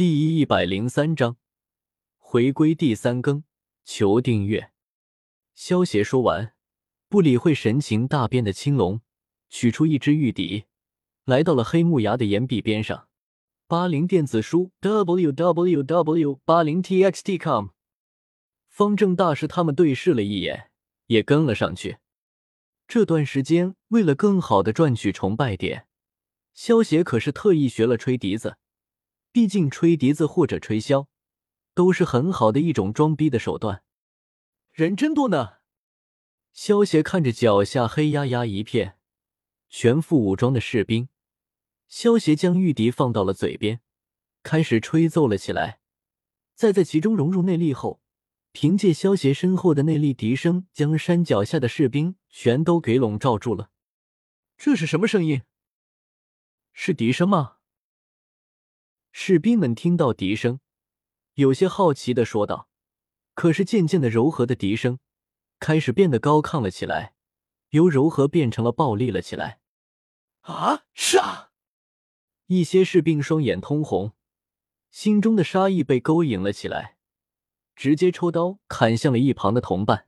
第一百零三章，回归第三更，求订阅。萧协说完，不理会神情大变的青龙，取出一支玉笛，来到了黑木崖的岩壁边上。八零电子书 w w w 八零 t x t com。方正大师他们对视了一眼，也跟了上去。这段时间，为了更好的赚取崇拜点，萧协可是特意学了吹笛子。毕竟吹笛子或者吹箫，都是很好的一种装逼的手段。人真多呢。萧协看着脚下黑压压一片、全副武装的士兵，萧协将玉笛放到了嘴边，开始吹奏了起来。再在其中融入内力后，凭借萧协身后的内力，笛声将山脚下的士兵全都给笼罩住了。这是什么声音？是笛声吗？士兵们听到笛声，有些好奇的说道：“可是渐渐的，柔和的笛声开始变得高亢了起来，由柔和变成了暴力了起来。”啊！杀！一些士兵双眼通红，心中的杀意被勾引了起来，直接抽刀砍向了一旁的同伴。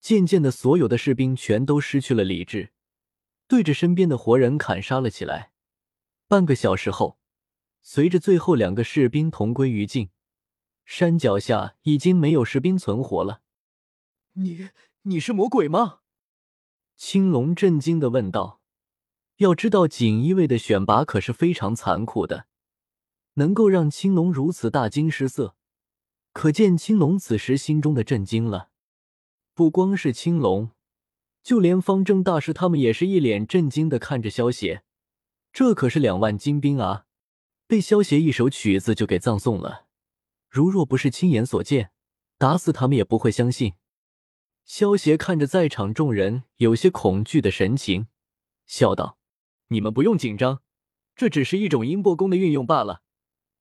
渐渐的，所有的士兵全都失去了理智，对着身边的活人砍杀了起来。半个小时后。随着最后两个士兵同归于尽，山脚下已经没有士兵存活了。你你是魔鬼吗？青龙震惊的问道。要知道锦衣卫的选拔可是非常残酷的，能够让青龙如此大惊失色，可见青龙此时心中的震惊了。不光是青龙，就连方正大师他们也是一脸震惊的看着萧邪，这可是两万精兵啊！被萧协一首曲子就给葬送了，如若不是亲眼所见，打死他们也不会相信。萧协看着在场众人有些恐惧的神情，笑道：“你们不用紧张，这只是一种音波功的运用罢了。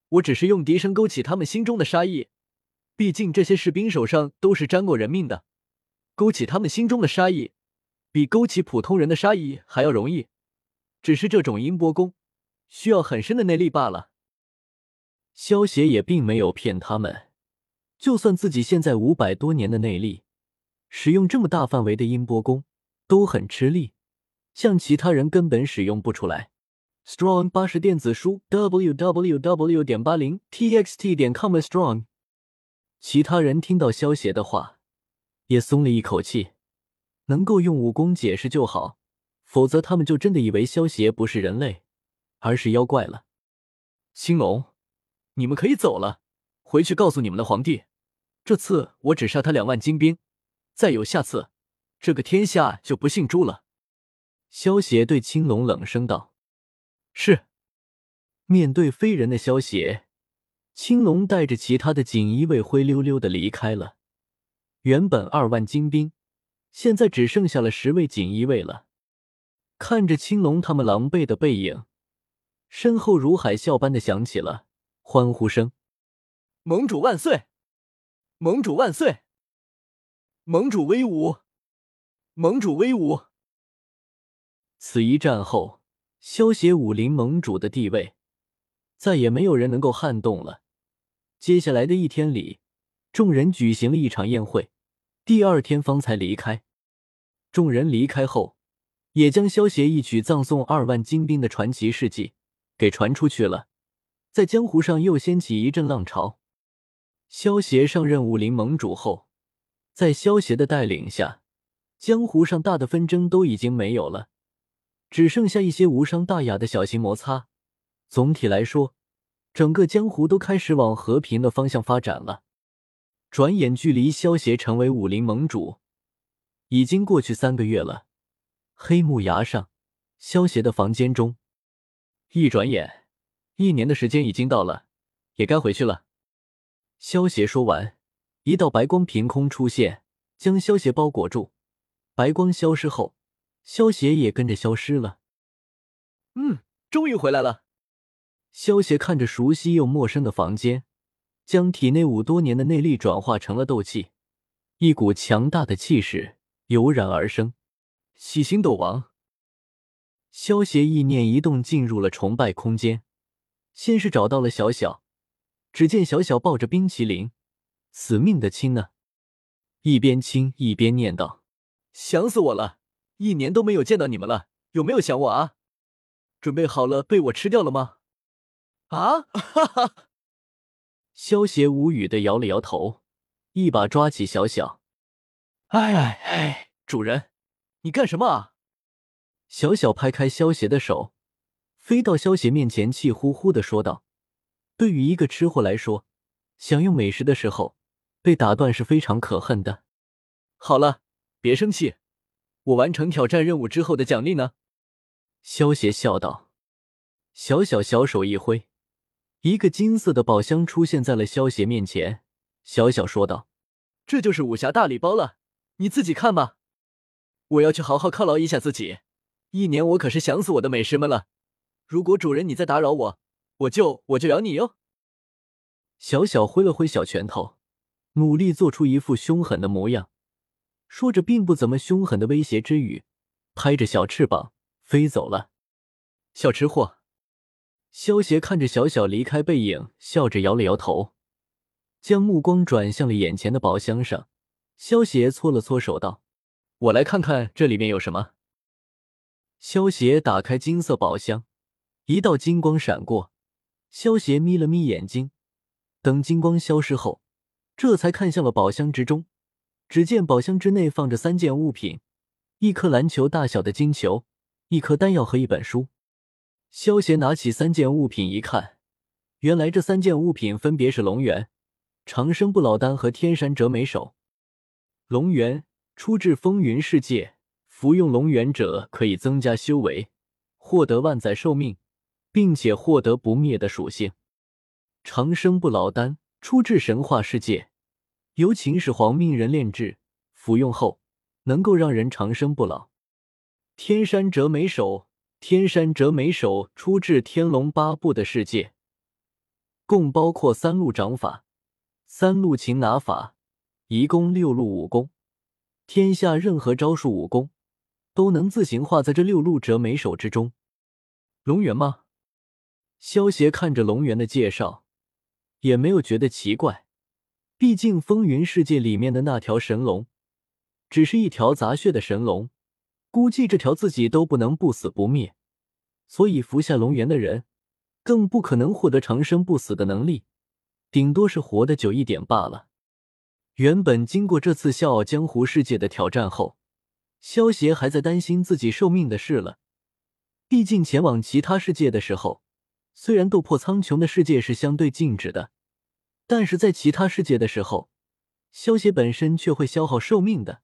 我只是用笛声勾起他们心中的杀意，毕竟这些士兵手上都是沾过人命的，勾起他们心中的杀意，比勾起普通人的杀意还要容易。只是这种音波功。”需要很深的内力罢了。萧协也并没有骗他们，就算自己现在五百多年的内力，使用这么大范围的音波功都很吃力，像其他人根本使用不出来。Strong 八十电子书 w w w 点八零 t x t 点 com strong。其他人听到萧协的话，也松了一口气，能够用武功解释就好，否则他们就真的以为萧协不是人类。而是妖怪了，青龙，你们可以走了，回去告诉你们的皇帝，这次我只杀他两万精兵，再有下次，这个天下就不姓朱了。萧协对青龙冷声道：“是。”面对飞人的萧协，青龙带着其他的锦衣卫灰溜溜的离开了。原本二万精兵，现在只剩下了十位锦衣卫了。看着青龙他们狼狈的背影。身后如海啸般的响起了欢呼声：“盟主万岁！盟主万岁！盟主威武！盟主威武！”此一战后，萧协武林盟主的地位再也没有人能够撼动了。接下来的一天里，众人举行了一场宴会，第二天方才离开。众人离开后，也将萧协一曲葬送二万精兵的传奇事迹。给传出去了，在江湖上又掀起一阵浪潮。萧协上任武林盟主后，在萧协的带领下，江湖上大的纷争都已经没有了，只剩下一些无伤大雅的小型摩擦。总体来说，整个江湖都开始往和平的方向发展了。转眼，距离萧协成为武林盟主已经过去三个月了。黑木崖上，萧协的房间中。一转眼，一年的时间已经到了，也该回去了。萧协说完，一道白光凭空出现，将萧协包裹住。白光消失后，萧协也跟着消失了。嗯，终于回来了。萧协看着熟悉又陌生的房间，将体内五多年的内力转化成了斗气，一股强大的气势油然而生。七星斗王。萧协意念一动，进入了崇拜空间。先是找到了小小，只见小小抱着冰淇淋，死命的亲呢，一边亲一边念道：“想死我了，一年都没有见到你们了，有没有想我啊？准备好了被我吃掉了吗？”啊！哈哈！萧邪无语的摇了摇头，一把抓起小小。哎哎哎！主人，你干什么啊？小小拍开萧邪的手，飞到萧邪面前，气呼呼的说道：“对于一个吃货来说，享用美食的时候被打断是非常可恨的。”好了，别生气，我完成挑战任务之后的奖励呢？萧邪笑道。小小小手一挥。一个金色的宝箱出现在了萧邪面前，小小说道：“这就是武侠大礼包了，你自己看吧。我要去好好犒劳一下自己，一年我可是想死我的美食们了。如果主人你再打扰我，我就我就咬你哟。”小小挥了挥小拳头，努力做出一副凶狠的模样，说着并不怎么凶狠的威胁之语，拍着小翅膀飞走了。小吃货。萧邪看着小小离开背影，笑着摇了摇头，将目光转向了眼前的宝箱上。萧邪搓了搓手，道：“我来看看这里面有什么。”萧邪打开金色宝箱，一道金光闪过，萧邪眯了眯眼睛，等金光消失后，这才看向了宝箱之中。只见宝箱之内放着三件物品：一颗篮球大小的金球，一颗丹药和一本书。萧邪拿起三件物品一看，原来这三件物品分别是龙元、长生不老丹和天山折梅手。龙元出自风云世界，服用龙元者可以增加修为，获得万载寿命，并且获得不灭的属性。长生不老丹出自神话世界，由秦始皇命人炼制，服用后能够让人长生不老。天山折梅手。天山折梅手出自《天龙八部》的世界，共包括三路掌法、三路擒拿法，一共六路武功。天下任何招数武功都能自行化在这六路折眉手之中。龙元吗？萧邪看着龙元的介绍，也没有觉得奇怪。毕竟风云世界里面的那条神龙，只是一条杂血的神龙。估计这条自己都不能不死不灭，所以服下龙元的人，更不可能获得长生不死的能力，顶多是活得久一点罢了。原本经过这次《笑傲江湖》世界的挑战后，萧协还在担心自己寿命的事了。毕竟前往其他世界的时候，虽然斗破苍穹的世界是相对静止的，但是在其他世界的时候，萧协本身却会消耗寿命的。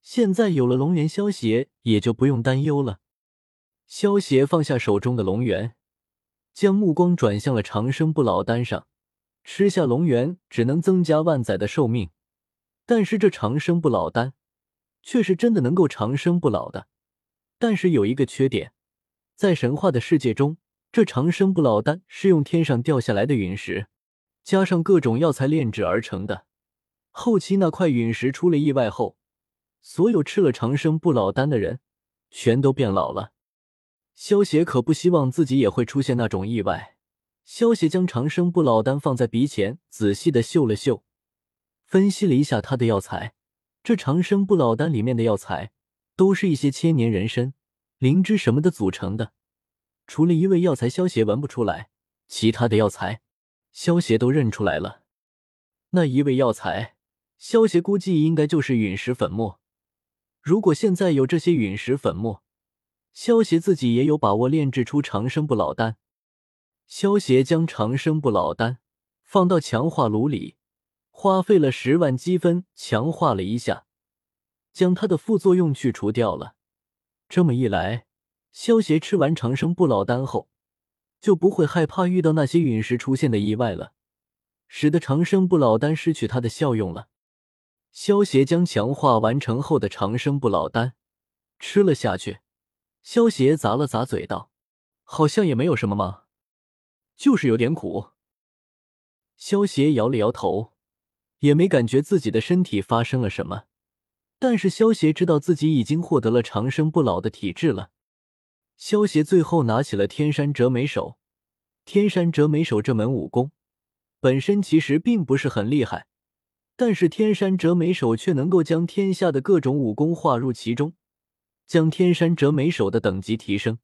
现在有了龙元，萧邪也就不用担忧了。萧邪放下手中的龙元，将目光转向了长生不老丹上。吃下龙元只能增加万载的寿命，但是这长生不老丹却是真的能够长生不老的。但是有一个缺点，在神话的世界中，这长生不老丹是用天上掉下来的陨石，加上各种药材炼制而成的。后期那块陨石出了意外后。所有吃了长生不老丹的人，全都变老了。萧邪可不希望自己也会出现那种意外。萧邪将长生不老丹放在鼻前，仔细的嗅了嗅，分析了一下它的药材。这长生不老丹里面的药材，都是一些千年人参、灵芝什么的组成的。除了一味药材，萧邪闻不出来，其他的药材，萧邪都认出来了。那一味药材，萧邪估计应该就是陨石粉末。如果现在有这些陨石粉末，萧协自己也有把握炼制出长生不老丹。萧协将长生不老丹放到强化炉里，花费了十万积分强化了一下，将它的副作用去除掉了。这么一来，萧协吃完长生不老丹后，就不会害怕遇到那些陨石出现的意外了，使得长生不老丹失去它的效用了。萧协将强化完成后的长生不老丹吃了下去，萧协咂了咂嘴道：“好像也没有什么嘛，就是有点苦。”萧协摇了摇头，也没感觉自己的身体发生了什么。但是萧协知道自己已经获得了长生不老的体质了。萧协最后拿起了天山折梅手，天山折梅手这门武功本身其实并不是很厉害，但是天山折眉手却能够将天下的各种武功划入其中，将天山折眉手的等级提升。